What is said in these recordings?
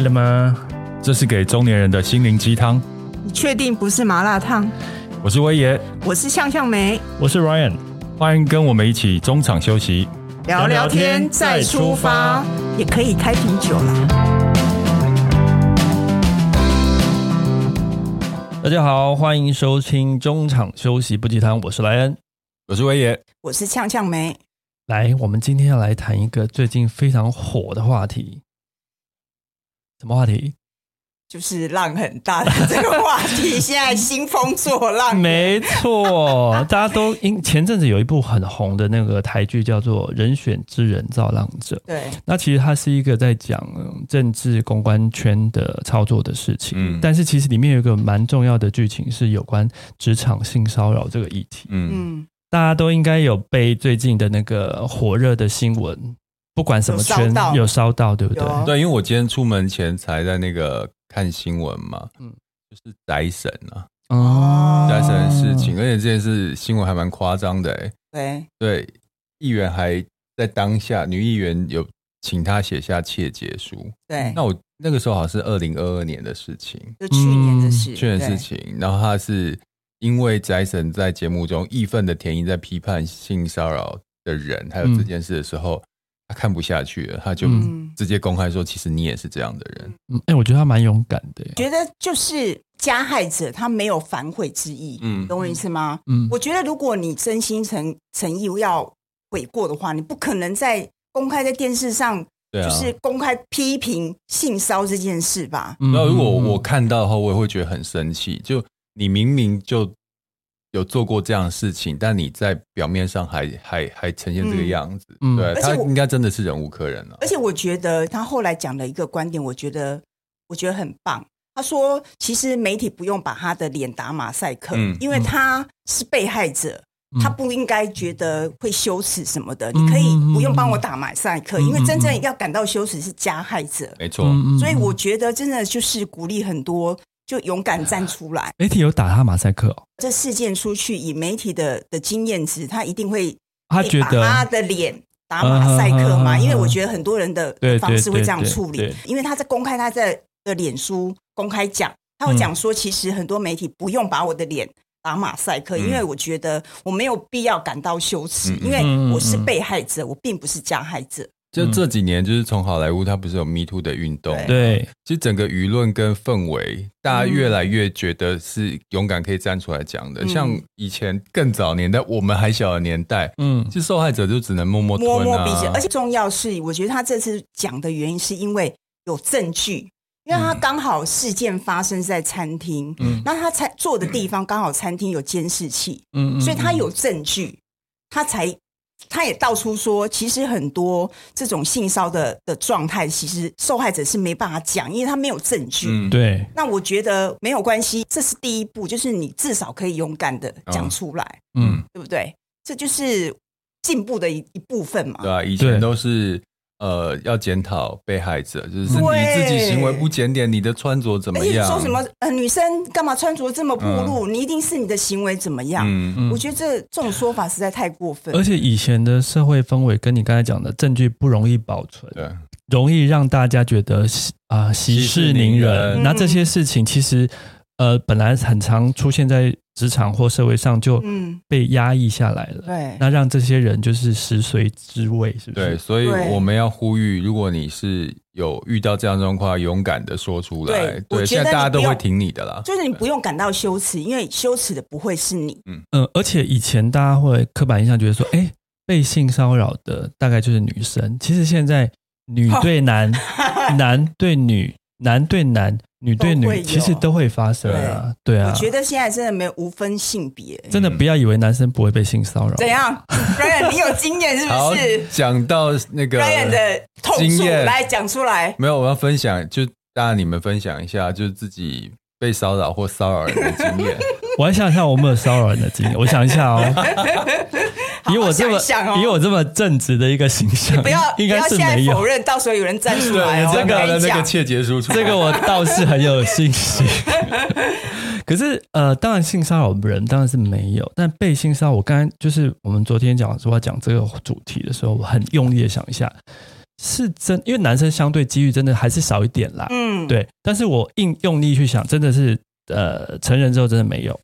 累了吗？这是给中年人的心灵鸡汤。你确定不是麻辣烫？我是威爷，我是向向梅，我是 Ryan，欢迎跟我们一起中场休息，聊聊天再出发，也可以开瓶酒啦。大家好，欢迎收听中场休息不鸡汤，我是莱恩，我是威爷，我是向向梅。来，我们今天要来谈一个最近非常火的话题。什么话题？就是浪很大的这个话题，现在兴风作浪。没错，大家都因前阵子有一部很红的那个台剧，叫做《人选之人造浪者》。对，那其实它是一个在讲政治公关圈的操作的事情。嗯，但是其实里面有一个蛮重要的剧情是有关职场性骚扰这个议题。嗯，大家都应该有被最近的那个火热的新闻。不管什么圈有烧，有烧到，对不对？对，因为我今天出门前才在那个看新闻嘛，嗯，就是宅神啊，哦，宅神的事情，而且这件事新闻还蛮夸张的，哎，对，对，议员还在当下，女议员有请他写下切结书，对，那我那个时候好像是二零二二年的事情，就去年的事，去年的事情，然后他是因为宅神在节目中义愤的填膺在批判性骚扰的人，还有这件事的时候。嗯他看不下去了，他就直接公开说：“其实你也是这样的人。”嗯，哎、欸，我觉得他蛮勇敢的。觉得就是加害者，他没有反悔之意。嗯，懂我意思吗？嗯，我觉得如果你真心诚诚意要悔过的话，你不可能在公开在电视上，就是公开批评性骚这件事吧？那、啊、如果我看到的话，我也会觉得很生气。就你明明就。有做过这样的事情，但你在表面上还还还呈现这个样子，嗯、对他应该真的是忍无可忍了。而且我觉得他后来讲了一个观点，我觉得我觉得很棒。他说，其实媒体不用把他的脸打马赛克，嗯、因为他是被害者，嗯、他不应该觉得会羞耻什么的。嗯、你可以不用帮我打马赛克，嗯、因为真正要感到羞耻是加害者。没错，所以我觉得真的就是鼓励很多。就勇敢站出来。媒体有打他马赛克哦。这事件出去，以媒体的的经验值，他一定会他觉得他的脸打马赛克嘛？因为我觉得很多人的方式会这样处理。因为他在公开他在的脸书公开讲，他有讲说，其实很多媒体不用把我的脸打马赛克，因为我觉得我没有必要感到羞耻，因为我是被害者，我并不是加害者。就这几年，就是从好莱坞，它不是有 Me Too 的运动？对，其实整个舆论跟氛围，大家越来越觉得是勇敢可以站出来讲的。嗯、像以前更早年代，我们还小的年代，嗯，其实受害者就只能默默吞、啊、摸摸鼻子。而且重要是，我觉得他这次讲的原因是因为有证据，因为他刚好事件发生在餐厅，嗯，那他餐坐的地方刚好餐厅有监视器，嗯，所以他有证据，他才。他也道出说，其实很多这种性骚的的状态，其实受害者是没办法讲，因为他没有证据。嗯，对。那我觉得没有关系，这是第一步，就是你至少可以勇敢的讲出来，嗯，对不对？这就是进步的一一部分嘛。对啊，以前都是。呃，要检讨被害者，就是你自己行为不检点，你的穿着怎么样？说什么？呃，女生干嘛穿着这么暴露？嗯、你一定是你的行为怎么样？嗯嗯、我觉得这这种说法实在太过分。而且以前的社会氛围，跟你刚才讲的证据不容易保存，对，容易让大家觉得啊、呃、息事宁人。那这些事情其实。呃，本来很常出现在职场或社会上，就被压抑下来了。对，那让这些人就是食髓知味，是不是？对，所以我们要呼吁，如果你是有遇到这样状况，勇敢的说出来。对，对现在大家都会挺你的啦。就是你不用感到羞耻，因为羞耻的不会是你。嗯嗯、呃，而且以前大家会刻板印象觉得说，哎，被性骚扰的大概就是女生。其实现在女对男，哦、男对女，男对男。女对女其实都会发生啊，对，啊。我觉得现在真的没有无分性别，真的不要以为男生不会被性骚扰。怎样？Ryan，你有经验是不是？讲到那个 Ryan 的痛处，来讲出来。没有，我要分享，就大家你们分享一下，就是自己被骚扰或骚扰人的经验。我还想一下，我没有骚扰人的经验。我想一下哦。以我这么以我这么正直的一个形象，不要 应该是没有否认，到时候有人站出来，这个那个切结书，这个我倒是很有信心。可是呃，当然性骚扰人当然是没有，但被性骚扰，我刚刚就是我们昨天讲说要讲这个主题的时候，我很用力的想一下，是真，因为男生相对机遇真的还是少一点啦。嗯，对，但是我硬用力去想，真的是呃，成人之后真的没有。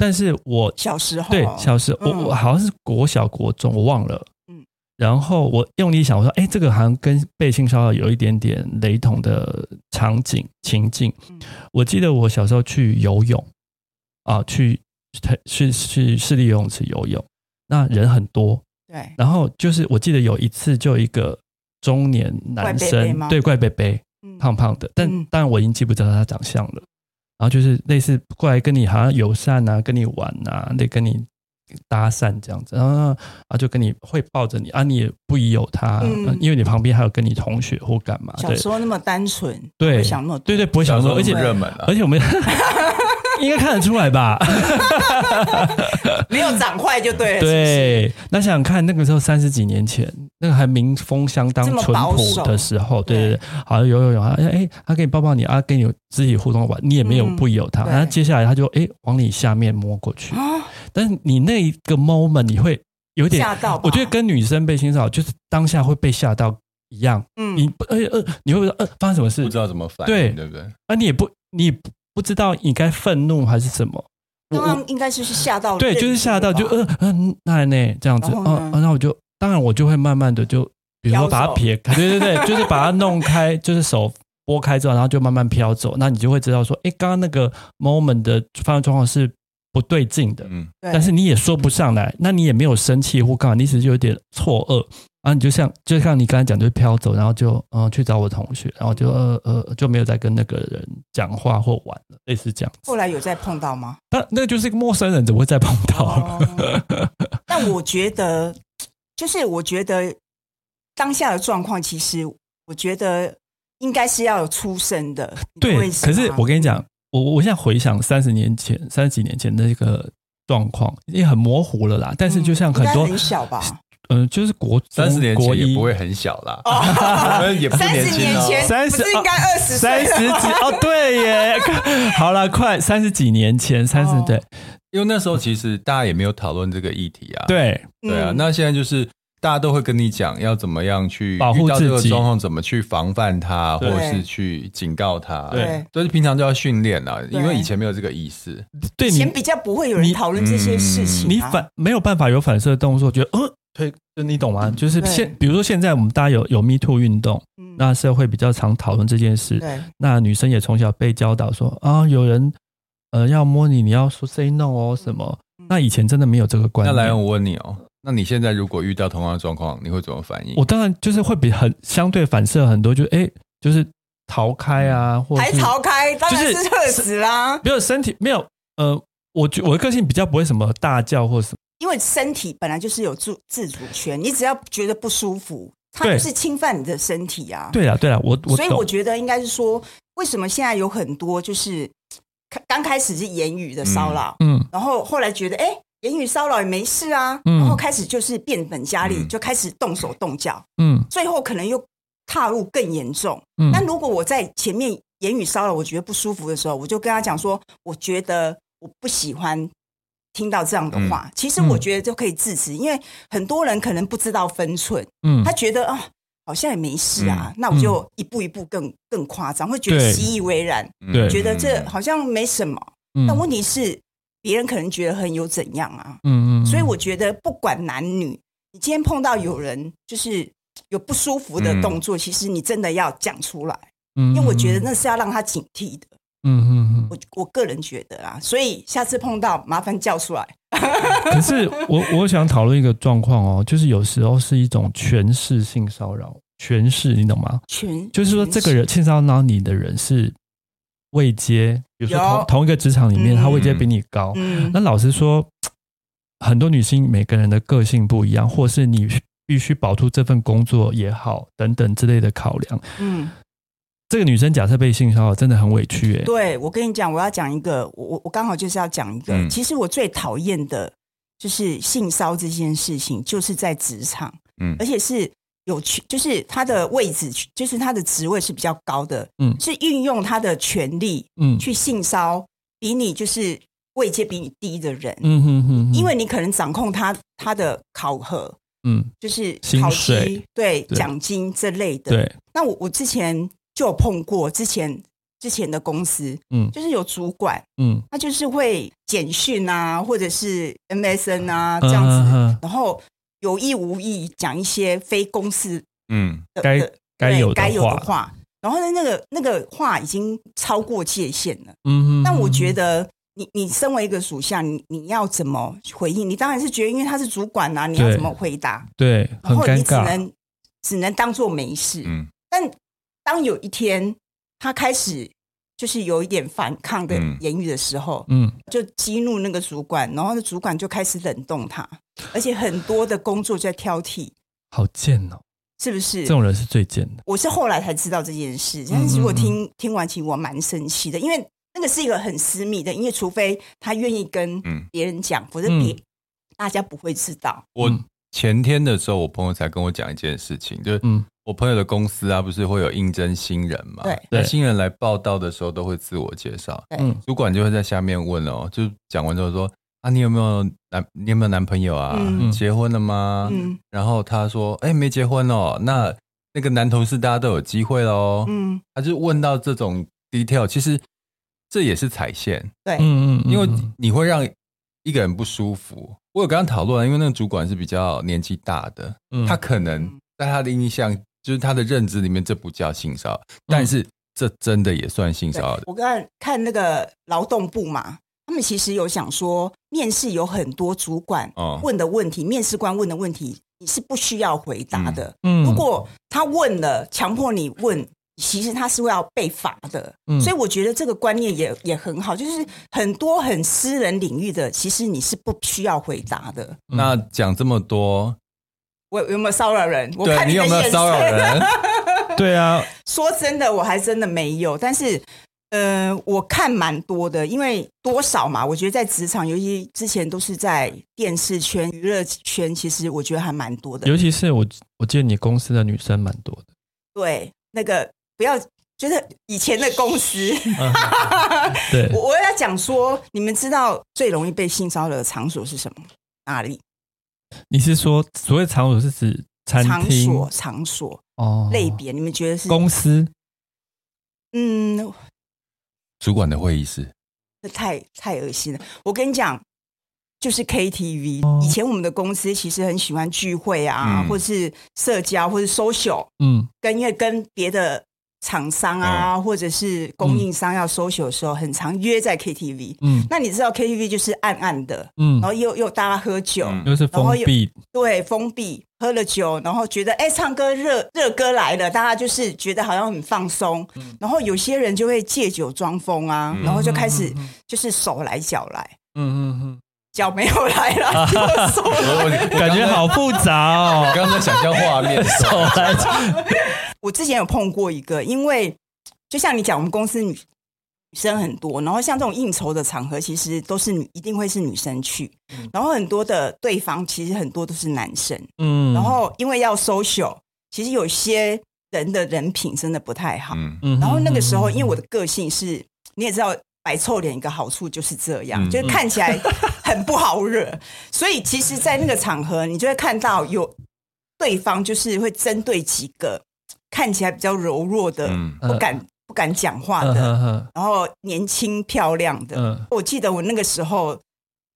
但是我小时候，对，小时候，嗯、我我好像是国小国中，我忘了。嗯，然后我用力想，我说，哎，这个好像跟被性骚扰有一点点雷同的场景情境。嗯、我记得我小时候去游泳，啊，去去去市立游泳池游泳，那人很多。对，然后就是我记得有一次，就一个中年男生，对，怪贝贝，胖胖的，但当然我已经记不得他长相了。然后就是类似过来跟你好像友善啊，跟你玩啊，得跟你搭讪这样子，然后啊就跟你会抱着你啊，你也不疑有他，嗯、因为你旁边还有跟你同学或干嘛。小时候那么单纯，对，不想那么多，对对，不会想那么多，而且热门啊，而且我们。应该看得出来吧？没有长坏就对了。对，那想想看，那个时候三十几年前，那个还民风相当淳朴的时候，对对。对，好像游游泳啊，哎，他给你抱抱你啊，跟你有肢体互动玩，你也没有不由他，然后接下来他就哎往你下面摸过去，但是你那一个 moment 你会有点吓到，我觉得跟女生被性骚扰就是当下会被吓到一样，嗯，你不，呃呃，你会不会呃发生什么事，不知道怎么反应，对。对不对？啊，你也不，你。不知道你该愤怒还是什么？刚刚应该是是吓到，对，就是吓到，就嗯嗯，那那这样子，嗯，那我就当然我就会慢慢的就，比如说把它撇开，对对对，就是把它弄开，就是手拨开之后，然后就慢慢飘走，那你就会知道说，哎，刚刚那个 moment 的发生状况是不对劲的，嗯，但是你也说不上来，那你也没有生气或干嘛，你只是有点错愕。啊，你就像就像你刚才讲，就飘走，然后就嗯、呃、去找我同学，然后就呃呃就没有再跟那个人讲话或玩了，类似这样。后来有再碰到吗？那那个就是一个陌生人，怎么会再碰到？哦、但我觉得，就是我觉得当下的状况，其实我觉得应该是要有出声的。对，可是我跟你讲，我我现在回想三十年前、三十几年前的那个状况，已经很模糊了啦。但是就像很多、嗯、很小吧。嗯，就是国三十年前也不会很小啦，也不年轻哦。三十应该二十三十几哦，对耶，好了，快三十几年前，三十对，因为那时候其实大家也没有讨论这个议题啊。对。对啊，那现在就是大家都会跟你讲要怎么样去保护自己，状况怎么去防范它，或者是去警告它。对，所以平常就要训练啊，因为以前没有这个意识。对，以前比较不会有人讨论这些事情，你反没有办法有反射动作，觉得呃。对，就你懂吗？就是现，比如说现在我们大家有有 Me Too 运动，嗯、那社会比较常讨论这件事。对，那女生也从小被教导说啊，有人呃要摸你，你要说 Say No 哦什么。嗯、那以前真的没有这个观念。那来，我问你哦，那你现在如果遇到同样的状况，你会怎么反应？我当然就是会比很相对反射很多，就哎，就是逃开啊，或者还逃开，当然是吓死啦。没有身体，没有呃，我觉我的个性比较不会什么大叫或什么。因为身体本来就是有自自主权，你只要觉得不舒服，它就是侵犯你的身体啊。对啊，对啊，我我所以我觉得应该是说，为什么现在有很多就是刚开始是言语的骚扰，嗯，然后后来觉得哎，言语骚扰也没事啊，嗯，然后开始就是变本加厉，就开始动手动脚，嗯，最后可能又踏入更严重。嗯，那如果我在前面言语骚扰，我觉得不舒服的时候，我就跟他讲说，我觉得我不喜欢。听到这样的话，嗯、其实我觉得就可以制止，嗯、因为很多人可能不知道分寸，嗯，他觉得啊、哦，好像也没事啊，嗯、那我就一步一步更更夸张，会觉得习以为然，对。觉得这好像没什么。嗯、但问题是，别人可能觉得很有怎样啊，嗯嗯，所以我觉得不管男女，你今天碰到有人就是有不舒服的动作，嗯、其实你真的要讲出来，嗯，因为我觉得那是要让他警惕的。嗯嗯嗯，我我个人觉得啊，所以下次碰到麻烦叫出来。可是我我想讨论一个状况哦，就是有时候是一种权势性骚扰，权势你懂吗？权就是说这个人性骚扰你的人是位阶，比如说同同一个职场里面，他位阶比你高。嗯，那老实说，很多女性每个人的个性不一样，或是你必须保住这份工作也好，等等之类的考量。嗯。这个女生假设被性骚扰，真的很委屈哎。对，我跟你讲，我要讲一个，我我刚好就是要讲一个。嗯、其实我最讨厌的就是性骚这件事情，就是在职场，嗯，而且是有权，就是他的位置，就是他的职位是比较高的，嗯，是运用他的权力，嗯，去性骚比你就是位阶比你低的人，嗯哼哼哼，因为你可能掌控他他的考核，嗯，就是考绩，水。对，对。奖金这类的。对，那我我之前。就有碰过之前之前的公司，嗯，就是有主管，嗯，他就是会简讯啊，或者是 MSN 啊这样子，然后有意无意讲一些非公司嗯该该有该有的话，然后呢，那个那个话已经超过界限了，嗯，但我觉得。你你身为一个属下，你你要怎么回应？你当然是觉得，因为他是主管呐、啊，你要怎么回答？对，很尴尬。然后你只能只能当做没事。嗯。但当有一天他开始就是有一点反抗的言语的时候，嗯，就激怒那个主管，然后那主管就开始冷冻他，而且很多的工作就在挑剔。好贱哦！是不是？这种人是最贱的。我是后来才知道这件事，但是如果听、嗯嗯、听完，其实我蛮生气的，因为。那个是一个很私密的，因为除非他愿意跟别人讲，否则别大家不会知道。我前天的时候，我朋友才跟我讲一件事情，就是我朋友的公司啊，不是会有应征新人嘛？对，那新人来报道的时候都会自我介绍，嗯，主管就会在下面问哦，就讲完之后说啊，你有没有男，你有没有男朋友啊？结婚了吗？嗯，然后他说，哎，没结婚哦，那那个男同事大家都有机会喽。嗯，他就问到这种 detail，其实。这也是踩线，对，嗯嗯，因为你会让一个人不舒服。我有跟他讨论，因为那个主管是比较年纪大的，嗯，他可能在他的印象，就是他的认知里面，这不叫性骚扰，但是这真的也算性骚扰。我刚才看那个劳动部嘛，他们其实有想说，面试有很多主管问的问题，面试官问的问题，你是不需要回答的。嗯，如果他问了，强迫你问。其实他是会要被罚的，嗯，所以我觉得这个观念也也很好，就是很多很私人领域的，其实你是不需要回答的。那讲这么多，我有没有骚扰人？我看你，你有没有骚扰人？对啊，说真的，我还真的没有。但是，呃，我看蛮多的，因为多少嘛？我觉得在职场，尤其之前都是在电视圈、娱乐圈，其实我觉得还蛮多的。尤其是我，我记得你公司的女生蛮多的。对，那个。不要觉得以前的公司，对，我我要讲说，你们知道最容易被性骚扰的场所是什么？哪里？你是说所谓场所是指餐厅？场所场所哦，类别，你们觉得是公司？嗯，主管的会议室，这太太恶心了。我跟你讲，就是 KTV。哦。以前我们的公司其实很喜欢聚会啊，嗯、或是社交，或是 social，嗯，跟因为跟别的。厂商啊，或者是供应商要 social 的时候，很常约在 KTV。嗯，那你知道 KTV 就是暗暗的，嗯，然后又又大家喝酒，又是封闭，对，封闭，喝了酒，然后觉得哎，唱歌热热歌来了，大家就是觉得好像很放松。然后有些人就会借酒装疯啊，然后就开始就是手来脚来，嗯嗯嗯，脚没有来了，手感觉好复杂哦。刚才想象画面，手来脚。我之前有碰过一个，因为就像你讲，我们公司女女生很多，然后像这种应酬的场合，其实都是女，一定会是女生去，然后很多的对方其实很多都是男生，嗯，然后因为要 social，其实有些人的人品真的不太好，嗯，然后那个时候，因为我的个性是，你也知道，摆臭脸一个好处就是这样，就是看起来 很不好惹，所以其实，在那个场合，你就会看到有对方就是会针对几个。看起来比较柔弱的，嗯、不敢、呃、不敢讲话的，然后年轻漂亮的。呃、我记得我那个时候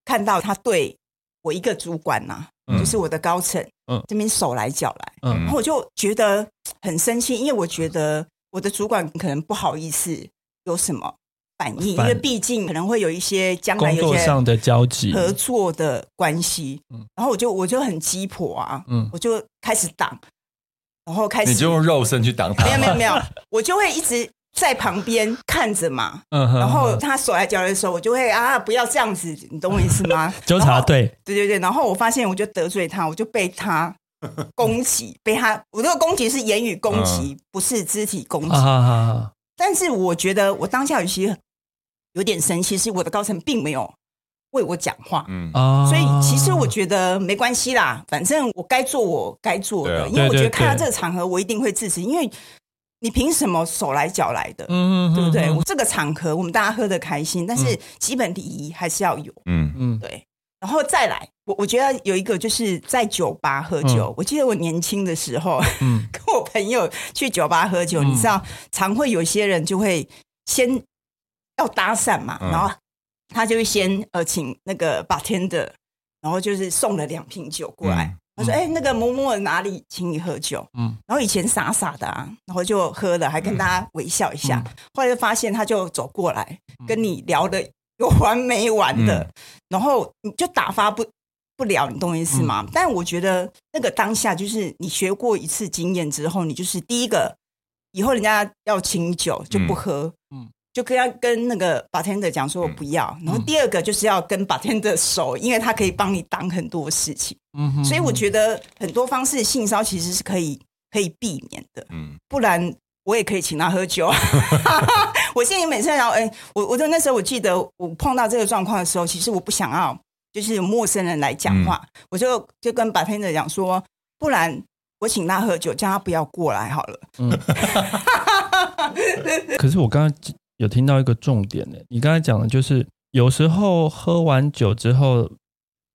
看到他对我一个主管呐、就是我的高层，嗯、这边手来脚来，嗯、然后我就觉得很生气，因为我觉得我的主管可能不好意思有什么反应，因为毕竟可能会有一些将来有些上的交集、合作的关系。嗯、然后我就我就很鸡婆啊，嗯、我就开始挡。然后开始，你就用肉身去挡他？没有没有没有，我就会一直在旁边看着嘛。嗯哼。然后他手来脚来的时候，我就会啊，不要这样子，你懂我意思吗？纠察队。对对对。然后我发现，我就得罪他，我就被他 攻击，被他。我这个攻击是言语攻击，不是肢体攻击。但是我觉得我当下有些有点生气，是我的高层并没有。为我讲话，嗯，所以其实我觉得没关系啦，反正我该做我该做的，因为我觉得看到这个场合，我一定会支持，因为你凭什么手来脚来的，嗯嗯，对不对？我这个场合我们大家喝的开心，但是基本礼仪还是要有，嗯。嗯，对。然后再来，我我觉得有一个就是在酒吧喝酒，我记得我年轻的时候，嗯，跟我朋友去酒吧喝酒，你知道，常会有些人就会先要搭讪嘛，然后他就会先呃请那个 bartender，然后就是送了两瓶酒过来。他说：“哎，那个某某哪里请你喝酒？”嗯，然后以前傻傻的啊，然后就喝了，还跟大家微笑一下。后来就发现他就走过来跟你聊的有完没完的，然后你就打发不不了，你懂我意思吗？但我觉得那个当下就是你学过一次经验之后，你就是第一个。以后人家要请酒就不喝，嗯，就跟要跟那个 bartender 讲说我不要。然后第二个就是要跟 bartender 熟，因为他可以帮你挡很多事情，嗯，所以我觉得很多方式性骚其实是可以可以避免的，嗯，不然我也可以请他喝酒。我现在每次然后哎，我我就那时候我记得我碰到这个状况的时候，其实我不想要就是有陌生人来讲话，我就就跟 bartender 讲说，不然。我请他喝酒，叫他不要过来好了。嗯，可是我刚刚有听到一个重点呢，你刚才讲的就是有时候喝完酒之后，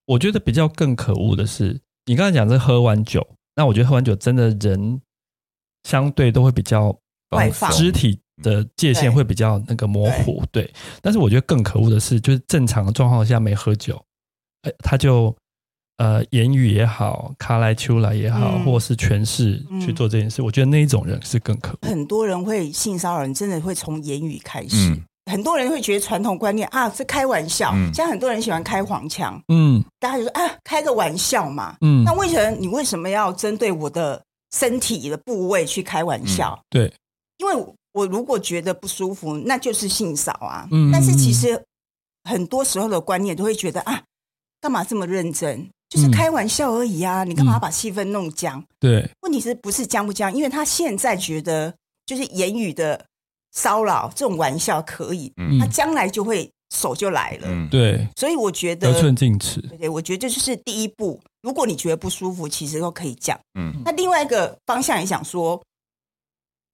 我觉得比较更可恶的是，你刚才讲是喝完酒，那我觉得喝完酒真的人相对都会比较外放，肢体的界限会比较那个模糊。对，对，但是我觉得更可恶的是，就是正常的状况下没喝酒，哎，他就。呃，言语也好，卡来秋来也好，嗯、或是诠释去做这件事，嗯、我觉得那一种人是更可恶。很多人会性骚扰人，真的会从言语开始。嗯、很多人会觉得传统观念啊，是开玩笑。嗯、像很多人喜欢开黄腔，嗯，大家就说啊，开个玩笑嘛。嗯，那为什么你为什么要针对我的身体的部位去开玩笑？嗯、对，因为我如果觉得不舒服，那就是性骚啊。嗯，但是其实很多时候的观念都会觉得啊，干嘛这么认真？就是开玩笑而已啊！嗯、你干嘛把气氛弄僵？对，问题是不是僵不僵？因为他现在觉得就是言语的骚扰这种玩笑可以，嗯、他将来就会手就来了。嗯、对，所以我觉得得寸进尺。对对，我觉得这就是第一步。如果你觉得不舒服，其实都可以讲。嗯，那另外一个方向也想说，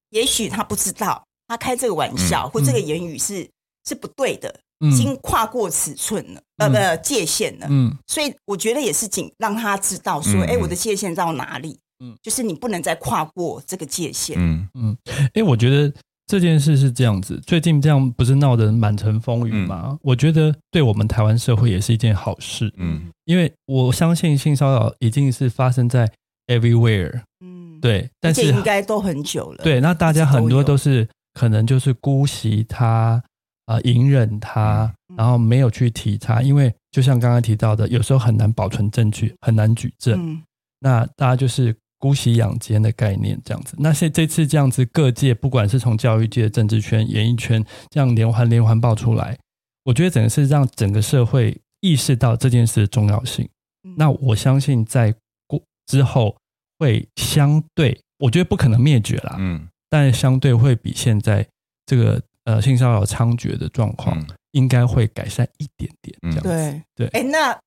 也许他不知道，他开这个玩笑、嗯、或这个言语是、嗯、是不对的。已经跨过尺寸了，嗯、呃，不，界限了。嗯，所以我觉得也是仅让他知道说，哎、嗯，我的界限到哪里？嗯，就是你不能再跨过这个界限。嗯嗯，哎、欸，我觉得这件事是这样子，最近这样不是闹得满城风雨吗？嗯、我觉得对我们台湾社会也是一件好事。嗯，因为我相信性骚扰已经是发生在 everywhere。嗯，对，但是应该都很久了。对，那大家很多都是可能就是姑息他。啊，隐忍他，然后没有去提他，因为就像刚刚提到的，有时候很难保存证据，很难举证。嗯、那大家就是姑息养奸的概念这样子。那现这次这样子，各界不管是从教育界、政治圈、演艺圈这样连环连环爆出来，我觉得整个是让整个社会意识到这件事的重要性。嗯、那我相信在过之后会相对，我觉得不可能灭绝啦，嗯，但相对会比现在这个。呃，性骚扰猖獗的状况应该会改善一点点，这样子。对对。哎，那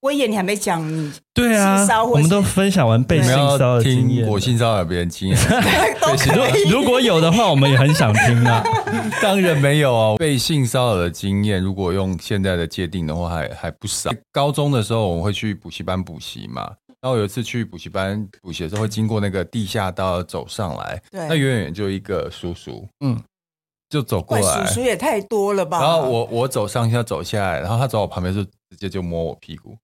威爷，你还没讲你对啊？我们都分享完被性骚扰的经验，我性骚扰别人经验。如如果有的话，我们也很想听啊。当然没有啊，被性骚扰的经验，如果用现在的界定的话，还还不少。高中的时候，我们会去补习班补习嘛。然后有一次去补习班补习的时候，会经过那个地下道走上来，对，那远远就一个叔叔，嗯。就走过来，叔叔也太多了吧？然后我我走上下走下来，然后他走我旁边就直接就摸我屁股，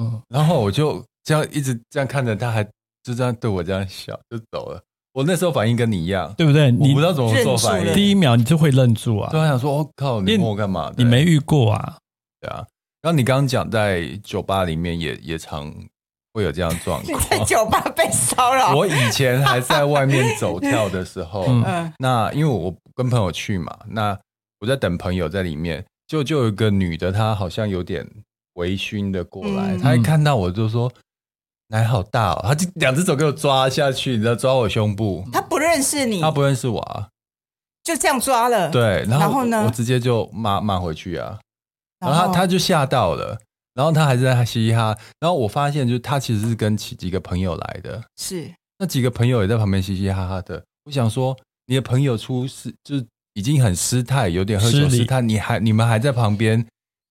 嗯，然后我就这样一直这样看着他，还就这样对我这样笑就走了。我那时候反应跟你一样，对不对？你不知道怎么做反应，第一秒你就会愣住啊，对，想说我靠，你摸我干嘛？你没遇过啊？对啊。然后你刚刚讲在酒吧里面也也常会有这样状况，在酒吧被骚扰。我以前还在外面走跳的时候，嗯，那因为我。跟朋友去嘛，那我在等朋友在里面，就就有一个女的，她好像有点微醺的过来，嗯、她一看到我就说奶好大哦，她就两只手给我抓下去，你知道抓我胸部。她不认识你，她不认识我啊，就这样抓了。对，然后，呢，我直接就骂骂回去啊，然后？她她就吓到了，然后她还是在嘻嘻哈，然后我发现就是她其实是跟几几个朋友来的，是。那几个朋友也在旁边嘻嘻哈哈的，我想说。你的朋友出事，就是已经很失态，有点喝酒失态，你还你们还在旁边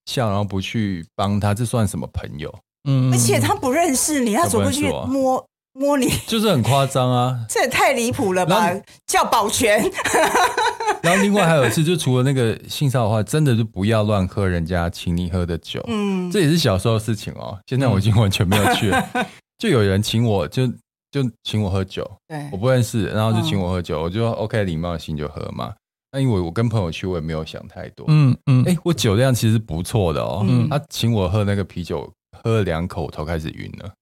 笑，然后不去帮他，这算什么朋友？嗯，而且他不认识你，他怎么会去摸摸你，就是很夸张啊！这也太离谱了吧？叫保全。然后另外还有一次，就除了那个性骚扰的话，真的就不要乱喝人家请你喝的酒。嗯，这也是小时候的事情哦。现在我已经完全没有去了。嗯、就有人请我，就就请我喝酒。对，我不认识，然后就请我喝酒，嗯、我就 OK，礼貌性就喝嘛。那因为我跟朋友去，我也没有想太多。嗯嗯，哎、欸，我酒量其实不错的哦。嗯，他请我喝那个啤酒，喝了两口，头开始晕了。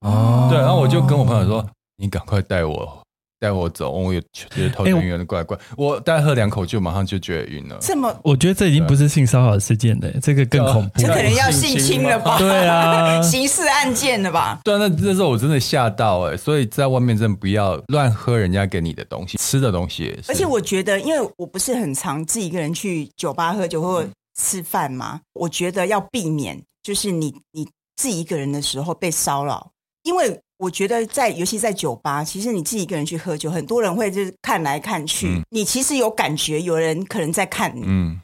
哦，对，然后我就跟我朋友说：“你赶快带我带我走，我也觉得头晕晕的怪怪。欸”我大概喝两口就马上就觉得晕了。这么，我觉得这已经不是性骚扰事件了，这个更恐怖。这可能要性侵了吧？对啊，刑事案件了吧？对啊，那那时候我真的吓到哎，所以在外面真的不要乱喝人家给你的东西，吃的东西。而且我觉得，因为我不是很常自己一个人去酒吧喝酒或吃饭嘛，我觉得要避免就是你你自己一个人的时候被骚扰。因为我觉得在，尤其在酒吧，其实你自己一个人去喝酒，很多人会就是看来看去，嗯、你其实有感觉有人可能在看你，嗯，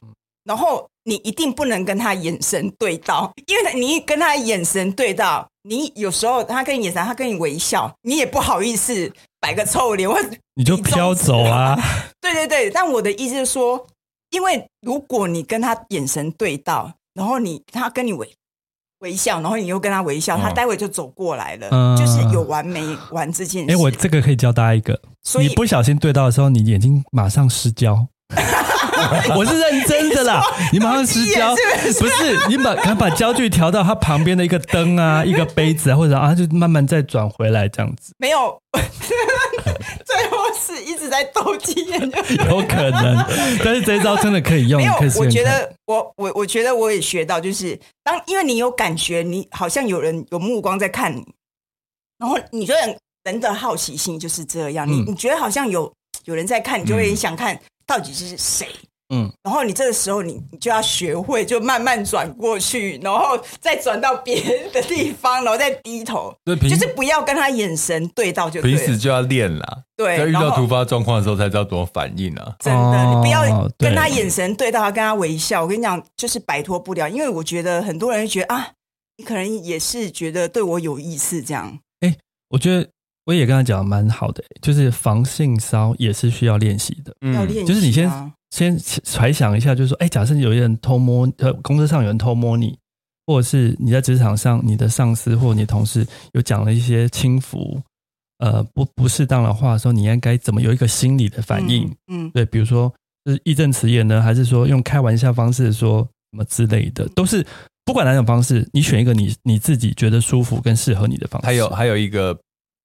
然后你一定不能跟他眼神对到，因为你跟他眼神对到，你有时候他跟你眼神，他跟你微笑，你也不好意思摆个臭脸，或你就飘走啊。对对对，但我的意思是说，因为如果你跟他眼神对到，然后你他跟你微。微笑，然后你又跟他微笑，他待会就走过来了，嗯、就是有完没完这件事。哎，我这个可以教大家一个，所以你不小心对到的时候，你眼睛马上失焦。我是认真的啦，你马上失焦，不是你把把焦距调到它旁边的一个灯啊，一个杯子啊，或者啊，就慢慢再转回来这样子。没有，最后是一直在斗鸡眼，有可能，但是这一招真的可以用。没有，我觉得我我我觉得我也学到，就是当因为你有感觉，你好像有人有目光在看你，然后你觉得人的好奇心就是这样，你你觉得好像有有人在看，你就会想看。到底是谁？嗯，然后你这个时候你你就要学会，就慢慢转过去，然后再转到别的地方，然后再低头，就是不要跟他眼神对到就对，就彼此就要练了。对，在遇到突发状况的时候才知道怎么反应啊！真的，你不要跟他眼神对到，他跟他微笑。我跟你讲，就是摆脱不了，因为我觉得很多人觉得啊，你可能也是觉得对我有意思这样。哎，我觉得。我也跟他讲蛮好的，就是防性骚也是需要练习的，要练习。就是你先先揣想一下，就是说，哎，假设有一人偷摸，呃，公车上有人偷摸你，或者是你在职场上，你的上司或你同事有讲了一些轻浮，呃，不不适当的话的时候，你应该怎么有一个心理的反应？嗯，嗯对，比如说是义正辞严呢，还是说用开玩笑方式说什么之类的，都是不管哪种方式，你选一个你你自己觉得舒服跟适合你的方式。还有还有一个。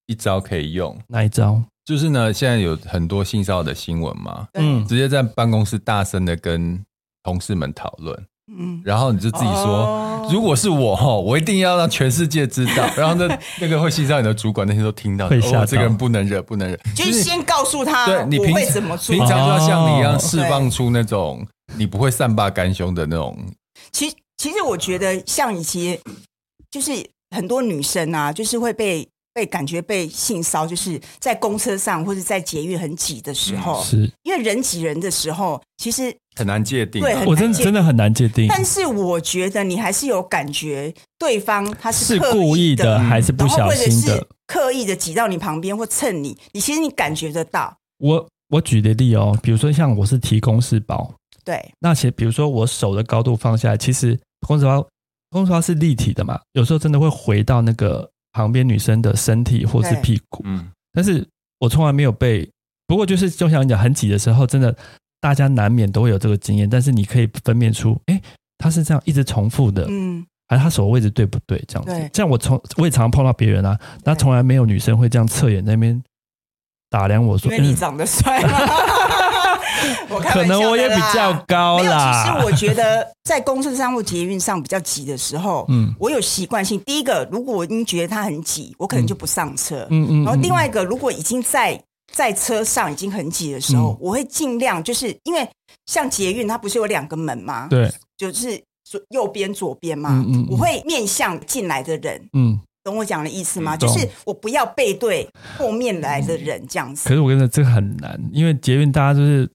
一招可以用，哪一招？就是呢，现在有很多性骚扰的新闻嘛，嗯，直接在办公室大声的跟同事们讨论，嗯，然后你就自己说，哦、如果是我哈，我一定要让全世界知道，然后那那个会性骚扰你的主管那些都听到，会吓到、哦、这个人不能惹，不能惹，就是先告诉他，对你平时怎么做，平常就要像你一样释放出那种你不会善罢甘休的那种。其其实我觉得像以前，就是很多女生啊，就是会被。被感觉被性骚，就是在公车上或者在捷运很挤的时候，是因为人挤人的时候，其实很难界定。对，我真的真的很难界定。但是我觉得你还是有感觉，对方他是是故意的还是不小心的，刻意的挤到你旁边或蹭你，你其实你感觉得到。我我举的例哦，比如说像我是提公事包，对，那其实比如说我手的高度放下来，其实公事包公事包是立体的嘛，有时候真的会回到那个。旁边女生的身体或是屁股，嗯，但是我从来没有被，不过就是就像你讲很挤的时候，真的大家难免都会有这个经验，但是你可以分辨出，哎，他是这样一直重复的，嗯，还是他手的位置对不对？这样子，对。这样我从我也常常碰到别人啊，那从来没有女生会这样侧眼在那边打量我说，因为你长得帅。我可能我也比较高啦。其实我觉得在公车上或捷运上比较挤的时候，嗯，我有习惯性。第一个，如果我已经觉得它很挤，我可能就不上车。嗯嗯。然后另外一个，如果已经在在车上已经很挤的时候，我会尽量就是因为像捷运它不是有两个门吗？对，就是左右边左边嘛。嗯嗯。我会面向进来的人。嗯。懂我讲的意思吗？就是我不要背对后面来的人这样子。可是我跟你说这个很难，因为捷运大家就是。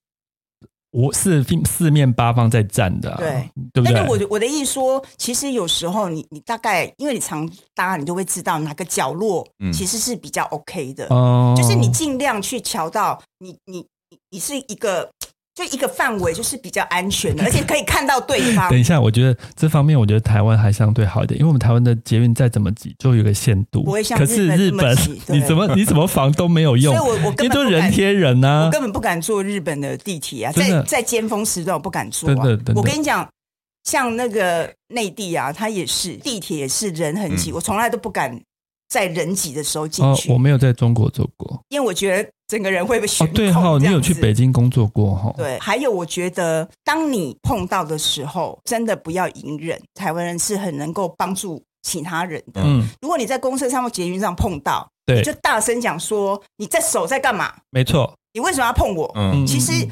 我四四面八方在站的，对对不对？但是我我的意思说，其实有时候你你大概因为你常搭，你就会知道哪个角落其实是比较 OK 的，嗯、就是你尽量去瞧到你你你你是一个。就一个范围，就是比较安全的，而且可以看到对方。等一下，我觉得这方面，我觉得台湾还相对好一点，因为我们台湾的捷运再怎么挤，就有个限度。不会像可是日本，你怎么你怎么防都没有用。所以我我根本都人贴人呐、啊，我根本不敢坐日本的地铁啊，在在尖峰时段我不敢坐啊。我跟你讲，像那个内地啊，它也是地铁也是人很挤，嗯、我从来都不敢。在人挤的时候进去。哦，我没有在中国做过，因为我觉得整个人会被悬空。哦，对哈，你有去北京工作过哈？对，还有我觉得，当你碰到的时候，真的不要隐忍。台湾人是很能够帮助其他人的。嗯，如果你在公车上或捷运上碰到，对，你就大声讲说你在手在干嘛？没错，你为什么要碰我？嗯，其实。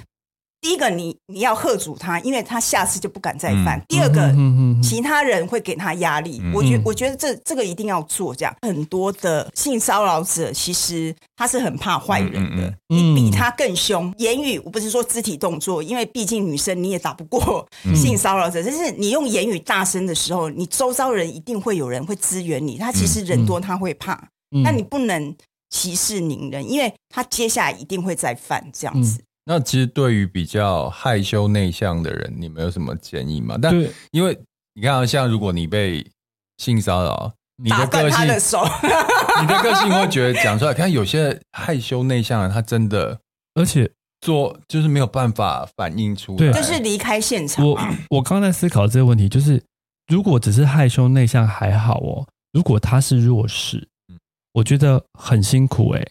第一个你，你你要喝阻他，因为他下次就不敢再犯。嗯、第二个，嗯嗯嗯、其他人会给他压力。嗯、我觉我觉得这这个一定要做。这样很多的性骚扰者，其实他是很怕坏人的，你比他更凶。言语，我不是说肢体动作，因为毕竟女生你也打不过性骚扰者。但是你用言语大声的时候，你周遭人一定会有人会支援你。他其实人多，他会怕。那、嗯、你不能息事宁人，因为他接下来一定会再犯这样子。嗯那其实对于比较害羞内向的人，你们有什么建议吗？但因为你看，像如果你被性骚扰，你的个性，的 你的个性会觉得讲出来，看有些害羞内向的人，他真的，而且做就是没有办法反映出来，就是离开现场。我 我刚才思考这个问题，就是如果只是害羞内向还好哦，如果他是弱势，我觉得很辛苦哎。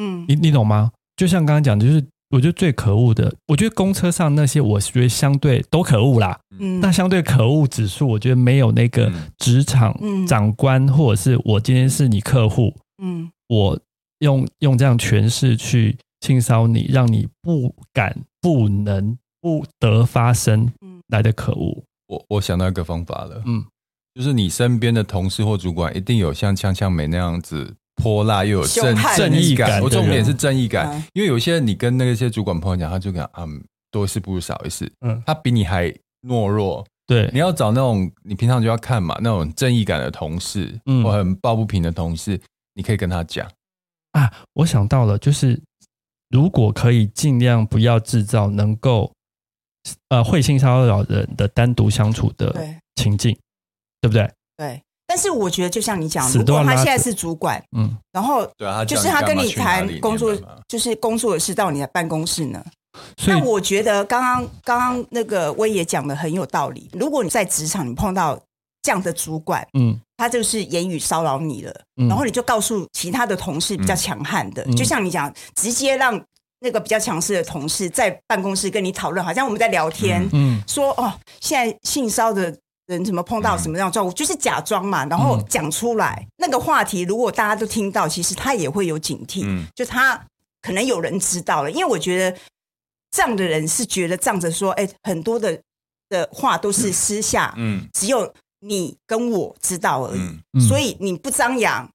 嗯，你你懂吗？就像刚刚讲的，就是。我觉得最可恶的，我觉得公车上那些，我觉得相对都可恶啦。嗯，那相对可恶指数，我觉得没有那个职场长官，或者是我今天是你客户，嗯，我用用这样权势去性骚你，让你不敢、不能、不得发声，来的可恶。我我想到一个方法了，嗯，就是你身边的同事或主管一定有像呛呛梅那样子。泼辣又有正正义感，我重点是正义感，因为有些你跟那些主管朋友讲，他就讲啊，多一事不如少一事，嗯，他比你还懦弱，对，你要找那种你平常就要看嘛，那种正义感的同事，嗯，或很抱不平的同事，你可以跟他讲。啊，我想到了，就是如果可以尽量不要制造能够呃会性骚扰人的单独相处的情境，对，对不对？对。但是我觉得，就像你讲，如果他现在是主管，嗯，然后对啊就是他跟你谈工作，就是工作的事到你的办公室呢。那我觉得刚刚刚刚那个威爷讲的很有道理。如果你在职场你碰到这样的主管，嗯，他就是言语骚扰你了，然后你就告诉其他的同事比较强悍的，就像你讲，直接让那个比较强势的同事在办公室跟你讨论，好像我们在聊天，嗯，说哦，现在性骚的。人怎么碰到什么样的状况，就是假装嘛，然后讲出来。那个话题，如果大家都听到，其实他也会有警惕，就他可能有人知道了，因为我觉得这样的人是觉得仗着说，哎，很多的的话都是私下，嗯，只有你跟我知道而已，所以你不张扬，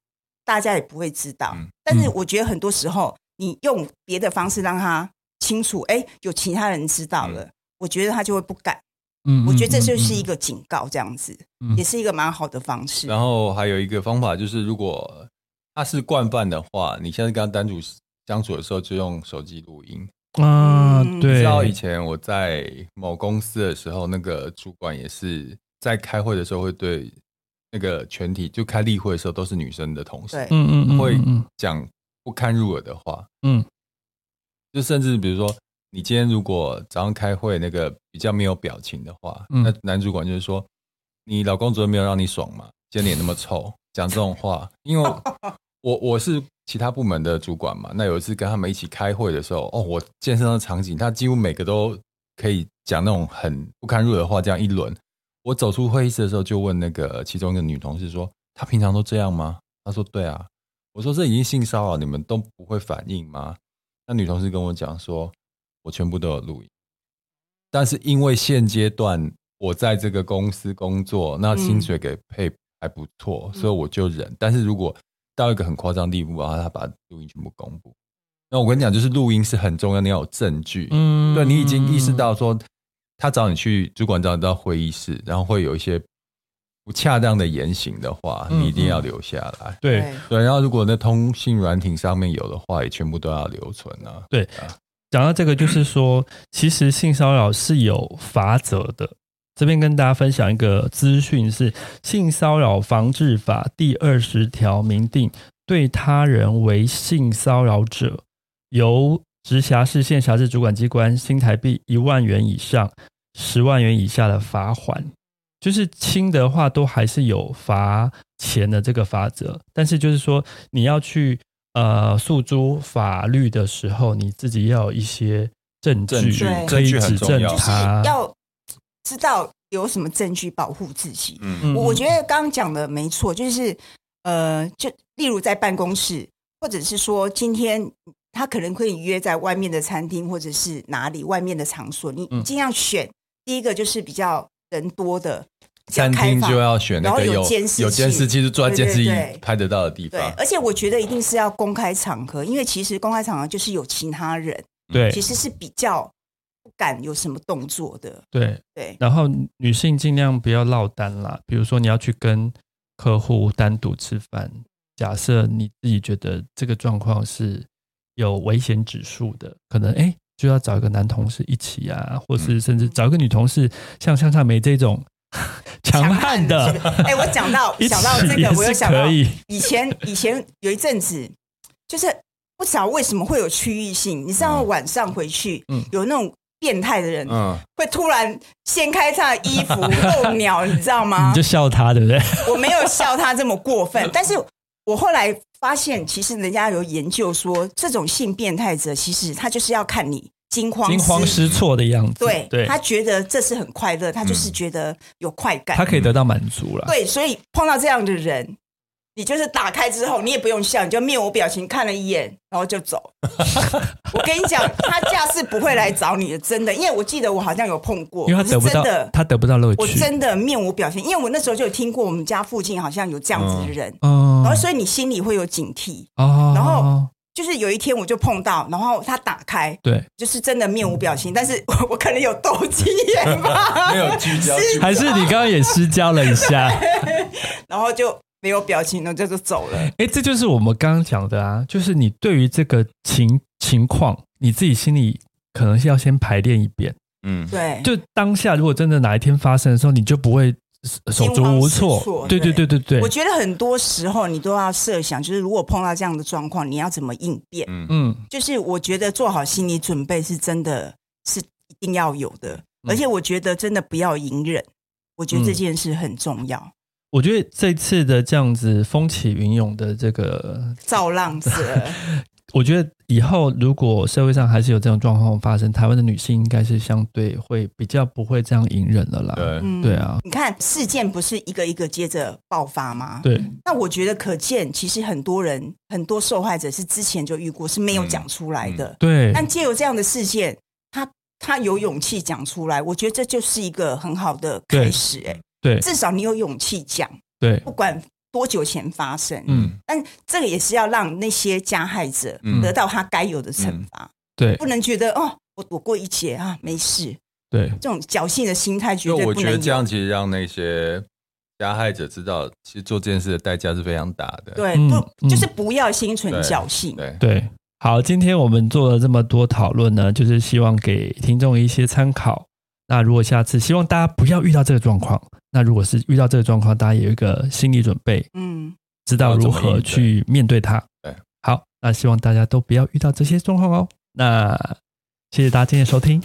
大家也不会知道。但是我觉得很多时候，你用别的方式让他清楚，哎，有其他人知道了，我觉得他就会不敢。嗯，我觉得这就是一个警告，这样子，嗯，也是一个蛮好的方式。然后还有一个方法就是，如果他是惯犯的话，你现在跟他单独相处的时候，就用手机录音啊。对，知道以前我在某公司的时候，那个主管也是在开会的时候会对那个全体，就开例会的时候都是女生的同事，嗯嗯嗯，会讲不堪入耳的话，嗯，就甚至比如说。你今天如果早上开会那个比较没有表情的话，嗯、那男主管就是说，你老公昨天没有让你爽吗？今天脸那么臭，讲这种话。因为 我我是其他部门的主管嘛，那有一次跟他们一起开会的时候，哦，我健身的场景，他几乎每个都可以讲那种很不堪入耳的话，这样一轮。我走出会议室的时候，就问那个其中一个女同事说，她平常都这样吗？她说对啊。我说这已经性骚扰，你们都不会反应吗？那女同事跟我讲说。我全部都有录音，但是因为现阶段我在这个公司工作，那薪水给配还不错，嗯、所以我就忍。但是如果到一个很夸张地步，然后他把录音全部公布，那我跟你讲，就是录音是很重要，你要有证据。嗯，对，你已经意识到说，他找你去主管找你到会议室，然后会有一些不恰当的言行的话，你一定要留下来。对、嗯、对，然后如果那通信软体上面有的话，也全部都要留存啊。对，讲到这个，就是说，其实性骚扰是有罚则的。这边跟大家分享一个资讯是《性骚扰防治法》第二十条明定，对他人为性骚扰者，由直辖市、县辖市主管机关新台币一万元以上十万元以下的罚锾，就是轻的话都还是有罚钱的这个法则，但是就是说你要去呃诉诸法律的时候，你自己要有一些证据，证据可以指证他要。知道有什么证据保护自己？嗯，我我觉得刚刚讲的没错，就是呃，就例如在办公室，或者是说今天他可能可以约在外面的餐厅，或者是哪里外面的场所，你尽量选、嗯、第一个就是比较人多的餐厅，就要选那个有监视有监视器，是抓监视器拍得到的地方。对，而且我觉得一定是要公开场合，因为其实公开场合就是有其他人，对，其实是比较。不敢有什么动作的，对对。然后女性尽量不要落单啦，比如说你要去跟客户单独吃饭，假设你自己觉得这个状况是有危险指数的，可能哎就要找一个男同事一起啊，或是甚至找一个女同事，像像夏梅这种 强悍的。哎，我讲到 讲到这个，我又想到以前以前有一阵子，就是不知道为什么会有区域性，你知道晚上回去，嗯，有那种。变态的人，嗯，会突然掀开他的衣服 露鸟，你知道吗？你就笑他，对不对？我没有笑他这么过分，但是我后来发现，其实人家有研究说，这种性变态者其实他就是要看你惊慌惊慌失措的样子，对，对他觉得这是很快乐，他就是觉得有快感，他可以得到满足了。对，所以碰到这样的人。你就是打开之后，你也不用笑，你就面无表情看了一眼，然后就走。我跟你讲，他架势不会来找你的，真的。因为我记得我好像有碰过，因为他得不到，他得不到乐趣。我真的面无表情，因为我那时候就有听过我们家附近好像有这样子的人，嗯、然后所以你心里会有警惕。哦、然后就是有一天我就碰到，然后他打开，对，就是真的面无表情，但是我，我可能有斗鸡眼吧，没有聚焦，还是你刚刚也失焦了一下，然后就。没有表情呢，就就走了。哎，这就是我们刚刚讲的啊，就是你对于这个情情况，你自己心里可能是要先排练一遍。嗯，对。就当下如果真的哪一天发生的时候，你就不会手足无措。对对对对对。我觉得很多时候你都要设想，就是如果碰到这样的状况，你要怎么应变？嗯嗯。就是我觉得做好心理准备是真的是一定要有的，而且我觉得真的不要隐忍，我觉得这件事很重要。我觉得这次的这样子风起云涌的这个造浪子，我觉得以后如果社会上还是有这种状况发生，台湾的女性应该是相对会比较不会这样隐忍了啦。对，对啊。你看事件不是一个一个接着爆发吗？对。那我觉得可见，其实很多人很多受害者是之前就遇过，是没有讲出来的。对。但借由这样的事件，他他有勇气讲出来，我觉得这就是一个很好的开始。哎。对，至少你有勇气讲。对，不管多久前发生，嗯，但这个也是要让那些加害者得到他该有的惩罚。对，不能觉得哦，我躲过一劫啊，没事。对，这种侥幸的心态绝对不能。我觉得这样其实让那些加害者知道，其实做这件事的代价是非常大的。对，不就是不要心存侥幸。对对，好，今天我们做了这么多讨论呢，就是希望给听众一些参考。那如果下次希望大家不要遇到这个状况，那如果是遇到这个状况，大家有一个心理准备，嗯，知道如何去面对它。对，好，那希望大家都不要遇到这些状况哦。那谢谢大家今天的收听。